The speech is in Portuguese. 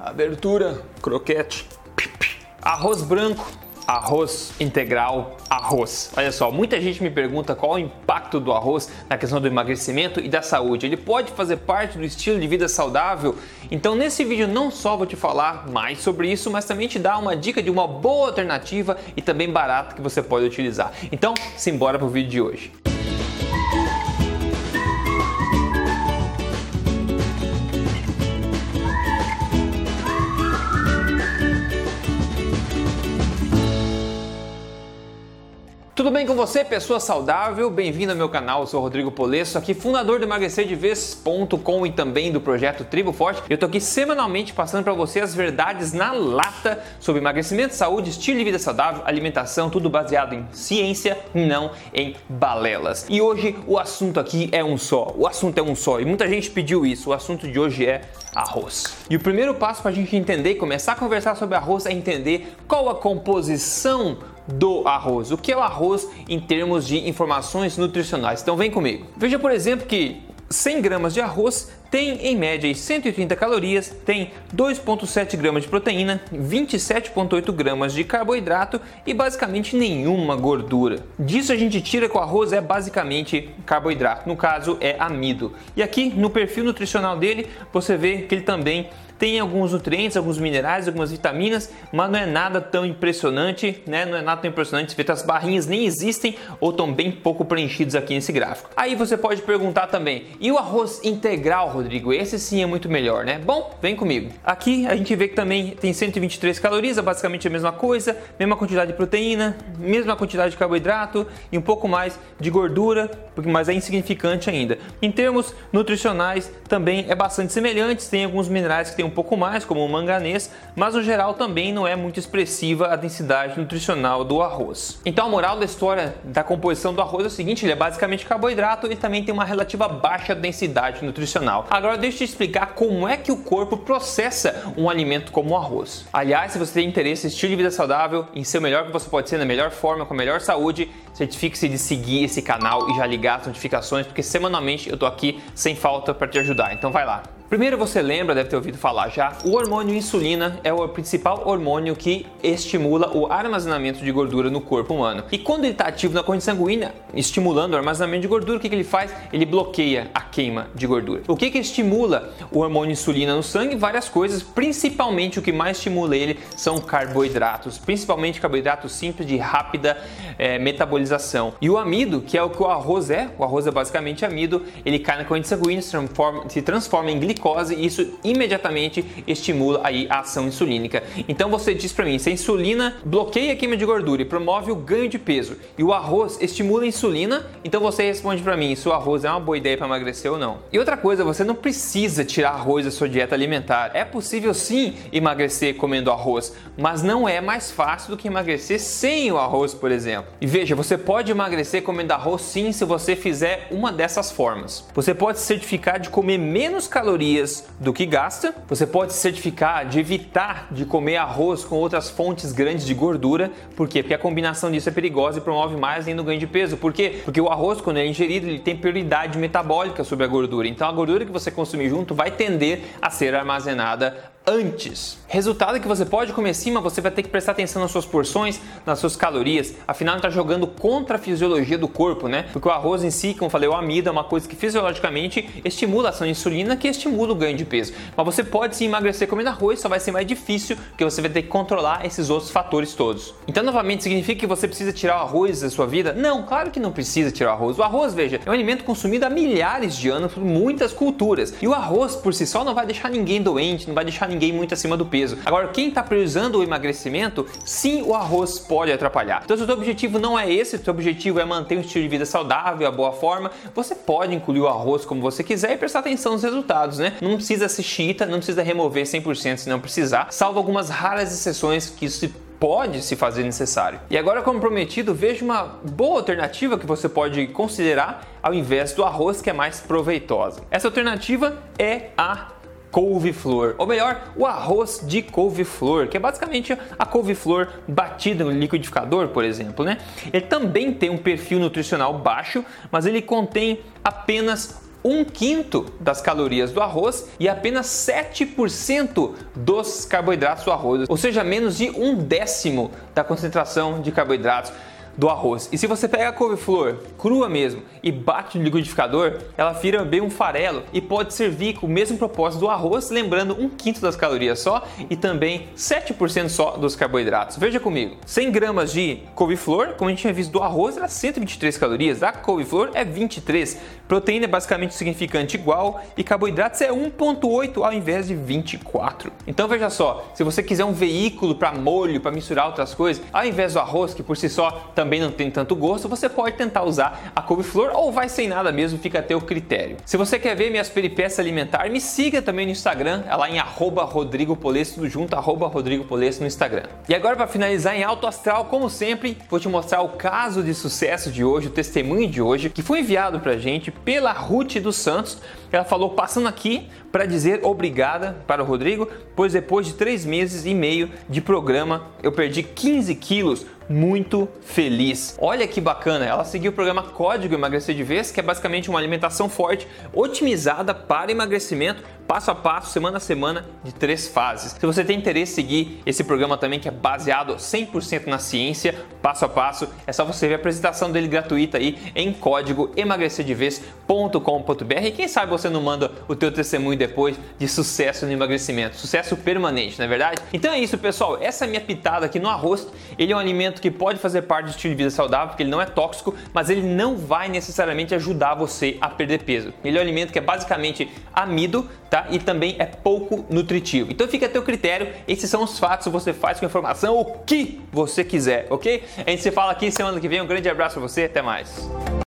Abertura, croquete, arroz branco, arroz integral, arroz. Olha só, muita gente me pergunta qual o impacto do arroz na questão do emagrecimento e da saúde. Ele pode fazer parte do estilo de vida saudável? Então, nesse vídeo não só vou te falar mais sobre isso, mas também te dar uma dica de uma boa alternativa e também barata que você pode utilizar. Então, simbora pro vídeo de hoje. Bem com você, pessoa saudável? Bem-vindo ao meu canal, eu sou Rodrigo Polesso, aqui fundador do emagrecerdevez.com e também do projeto Tribo Forte. Eu tô aqui semanalmente passando para você as verdades na lata sobre emagrecimento, saúde, estilo de vida saudável, alimentação, tudo baseado em ciência não em balelas. E hoje o assunto aqui é um só, o assunto é um só e muita gente pediu isso, o assunto de hoje é arroz. E o primeiro passo para a gente entender e começar a conversar sobre arroz é entender qual a composição do arroz. O que é o arroz em termos de informações nutricionais? Então vem comigo. Veja, por exemplo, que 100 gramas de arroz tem em média 130 calorias, tem 2,7 gramas de proteína, 27,8 gramas de carboidrato e basicamente nenhuma gordura. Disso a gente tira que o arroz é basicamente carboidrato, no caso é amido. E aqui no perfil nutricional dele você vê que ele também tem alguns nutrientes, alguns minerais, algumas vitaminas, mas não é nada tão impressionante, né? Não é nada tão impressionante. Que as barrinhas nem existem ou estão bem pouco preenchidos aqui nesse gráfico. Aí você pode perguntar também: e o arroz integral, Rodrigo? Esse sim é muito melhor, né? Bom, vem comigo. Aqui a gente vê que também tem 123 calorias, é basicamente a mesma coisa, mesma quantidade de proteína, mesma quantidade de carboidrato e um pouco mais de gordura, mas é insignificante ainda. Em termos nutricionais, também é bastante semelhante, tem alguns minerais que têm um pouco mais, como o manganês, mas no geral também não é muito expressiva a densidade nutricional do arroz. Então a moral da história da composição do arroz é o seguinte, ele é basicamente carboidrato e também tem uma relativa baixa densidade nutricional. Agora deixa eu te explicar como é que o corpo processa um alimento como o arroz. Aliás, se você tem interesse em estilo de vida saudável, em ser o melhor que você pode ser, na melhor forma, com a melhor saúde, certifique-se de seguir esse canal e já ligar as notificações, porque semanalmente eu tô aqui sem falta para te ajudar. Então vai lá. Primeiro você lembra, deve ter ouvido falar já, o hormônio insulina é o principal hormônio que estimula o armazenamento de gordura no corpo humano. E quando ele está ativo na corrente sanguínea, estimulando o armazenamento de gordura, o que, que ele faz? Ele bloqueia a queima de gordura. O que, que estimula o hormônio insulina no sangue? Várias coisas, principalmente o que mais estimula ele são carboidratos, principalmente carboidratos simples de rápida é, metabolização. E o amido, que é o que o arroz é, o arroz é basicamente amido, ele cai na corrente sanguínea, se transforma, se transforma em glicose glicose e isso imediatamente estimula aí a ação insulínica. Então você diz para mim, se a insulina bloqueia a queima de gordura e promove o ganho de peso e o arroz estimula a insulina, então você responde para mim se o arroz é uma boa ideia para emagrecer ou não. E outra coisa, você não precisa tirar arroz da sua dieta alimentar. É possível sim emagrecer comendo arroz, mas não é mais fácil do que emagrecer sem o arroz, por exemplo. E veja, você pode emagrecer comendo arroz sim se você fizer uma dessas formas. Você pode certificar de comer menos calorias calorias do que gasta. Você pode se certificar de evitar de comer arroz com outras fontes grandes de gordura. Por quê? Porque a combinação disso é perigosa e promove mais ainda o ganho de peso. Por quê? Porque o arroz, quando é ingerido, ele tem prioridade metabólica sobre a gordura. Então a gordura que você consumir junto vai tender a ser armazenada antes. Resultado é que você pode comer sim, mas você vai ter que prestar atenção nas suas porções, nas suas calorias. Afinal, está jogando contra a fisiologia do corpo, né? Porque o arroz em si, como eu falei, o amido é uma coisa que fisiologicamente estimula a ação de insulina, que estimula o ganho de peso. Mas você pode sim emagrecer comendo arroz, só vai ser mais difícil, porque você vai ter que controlar esses outros fatores todos. Então, novamente, significa que você precisa tirar o arroz da sua vida? Não, claro que não precisa tirar o arroz. O arroz, veja, é um alimento consumido há milhares de anos por muitas culturas. E o arroz por si só não vai deixar ninguém doente, não vai deixar ninguém ninguém muito acima do peso. Agora, quem está priorizando o emagrecimento, sim, o arroz pode atrapalhar. Então, se o seu objetivo não é esse, se o seu objetivo é manter um estilo de vida saudável, a boa forma, você pode incluir o arroz como você quiser e prestar atenção nos resultados, né? Não precisa ser chita, não precisa remover 100% se não precisar, salvo algumas raras exceções que isso pode se fazer necessário. E agora, como prometido, veja uma boa alternativa que você pode considerar ao invés do arroz que é mais proveitosa. Essa alternativa é a couve-flor, ou melhor, o arroz de couve-flor, que é basicamente a couve-flor batida no liquidificador, por exemplo, né? Ele também tem um perfil nutricional baixo, mas ele contém apenas um quinto das calorias do arroz e apenas 7% dos carboidratos do arroz, ou seja, menos de um décimo da concentração de carboidratos do arroz. E se você pega a couve-flor crua mesmo e bate no liquidificador, ela vira bem um farelo e pode servir com o mesmo propósito do arroz, lembrando um quinto das calorias só e também 7% só dos carboidratos. Veja comigo, 100 gramas de couve-flor, como a gente tinha visto do arroz, era 123 calorias, da couve-flor é 23. Proteína é basicamente significante igual e carboidratos é 1.8 ao invés de 24. Então veja só, se você quiser um veículo para molho, para misturar outras coisas, ao invés do arroz, que por si só também também não tem tanto gosto, você pode tentar usar a couve-flor ou vai sem nada mesmo, fica a teu critério. Se você quer ver minhas peripécias alimentares, me siga também no Instagram, é lá em arroba Rodrigo tudo junto, arroba Rodrigo no Instagram. E agora para finalizar em alto astral, como sempre, vou te mostrar o caso de sucesso de hoje, o testemunho de hoje, que foi enviado pra gente pela Ruth dos Santos. Ela falou passando aqui para dizer obrigada para o Rodrigo, pois depois de três meses e meio de programa eu perdi 15 quilos muito feliz. Olha que bacana, ela seguiu o programa Código Emagrecer de Vez, que é basicamente uma alimentação forte, otimizada para emagrecimento, passo a passo, semana a semana, de três fases. Se você tem interesse em seguir esse programa também, que é baseado 100% na ciência, passo a passo, é só você ver a apresentação dele gratuita aí em código emagrecerdevez.com.br e quem sabe você não manda o teu testemunho depois de sucesso no emagrecimento, sucesso permanente, não é verdade? Então é isso, pessoal, essa é minha pitada aqui no arroz. Ele é um alimento que pode fazer parte do estilo de vida saudável, porque ele não é tóxico, mas ele não vai necessariamente ajudar você a perder peso. Ele é um alimento que é basicamente amido, tá? E também é pouco nutritivo. Então fica a teu critério, esses são os fatos, você faz com a informação o que você quiser, ok? A gente se fala aqui semana que vem, um grande abraço pra você, até mais.